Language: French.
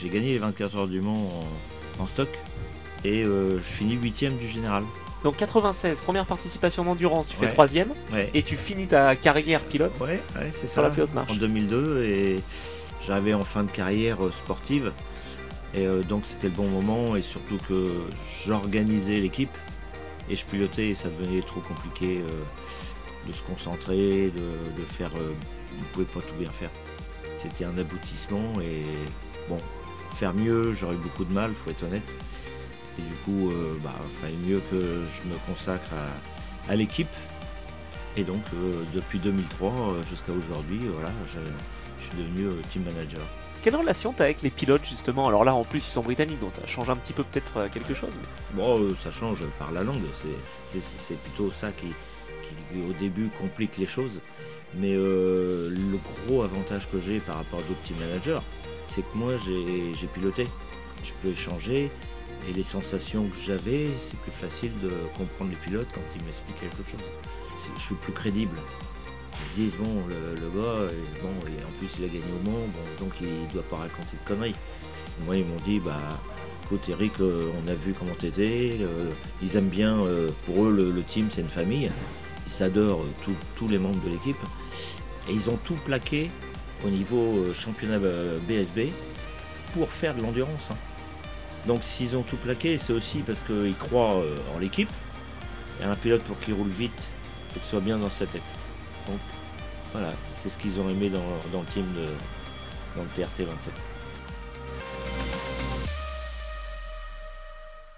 j'ai gagné les 24 heures du Mans en, en stock et euh, je finis huitième du général. Donc 96, première participation d'endurance, tu fais Ouais. troisième Ouais, et tu finis ta carrière pilote ouais, c'est sur ça. la pilote marche. En 2002 et j'arrivais en fin de carrière euh, sportive et euh, donc c'était le bon moment et surtout que j'organisais l'équipe et je pilotais et ça devenait trop compliqué euh, de se concentrer, de, de faire. on ne pouvait pas tout bien faire. C'était un aboutissement et bon, faire mieux, j'aurais eu beaucoup de mal, faut être honnête. Et du coup, euh, bah, fallait mieux que je me consacre à, à l'équipe. Et donc, euh, depuis 2003 euh, jusqu'à aujourd'hui, voilà, je, je suis devenu team manager. Quelle relation t'as avec les pilotes justement? Alors là en plus ils sont britanniques donc ça change un petit peu peut-être quelque chose. Mais... Bon, ça change par la langue, c'est- plutôt ça qui, qui, au début, complique les choses. Mais euh, le gros avantage que j'ai par rapport à d'autres team managers, c'est que moi, j'ai piloté. Je peux échanger et les sensations que j'avais, c'est plus facile de comprendre les pilotes quand ils m'expliquent quelque chose. Je suis plus crédible. Ils disent, bon, le, gars, euh, bon, en plus, il a gagné au bon, donc il doit pas raconter de conneries. Moi, ils m'ont dit, bah, Écoute Eric, euh, on a vu comment t'étais, euh, ils aiment bien, euh, pour eux le, le team c'est une famille, ils adorent tous les membres de l'équipe, et ils ont tout plaqué au niveau euh, championnat euh, BSB pour faire de l'endurance. hein. Donc s'ils ont tout plaqué, c'est aussi parce qu'ils croient euh, en l'équipe, et un pilote pour qu'il roule vite, faut qu'il soit bien dans sa tête. Donc voilà, c'est ce qu'ils ont aimé dans, dans le team de, dans le TRT 27.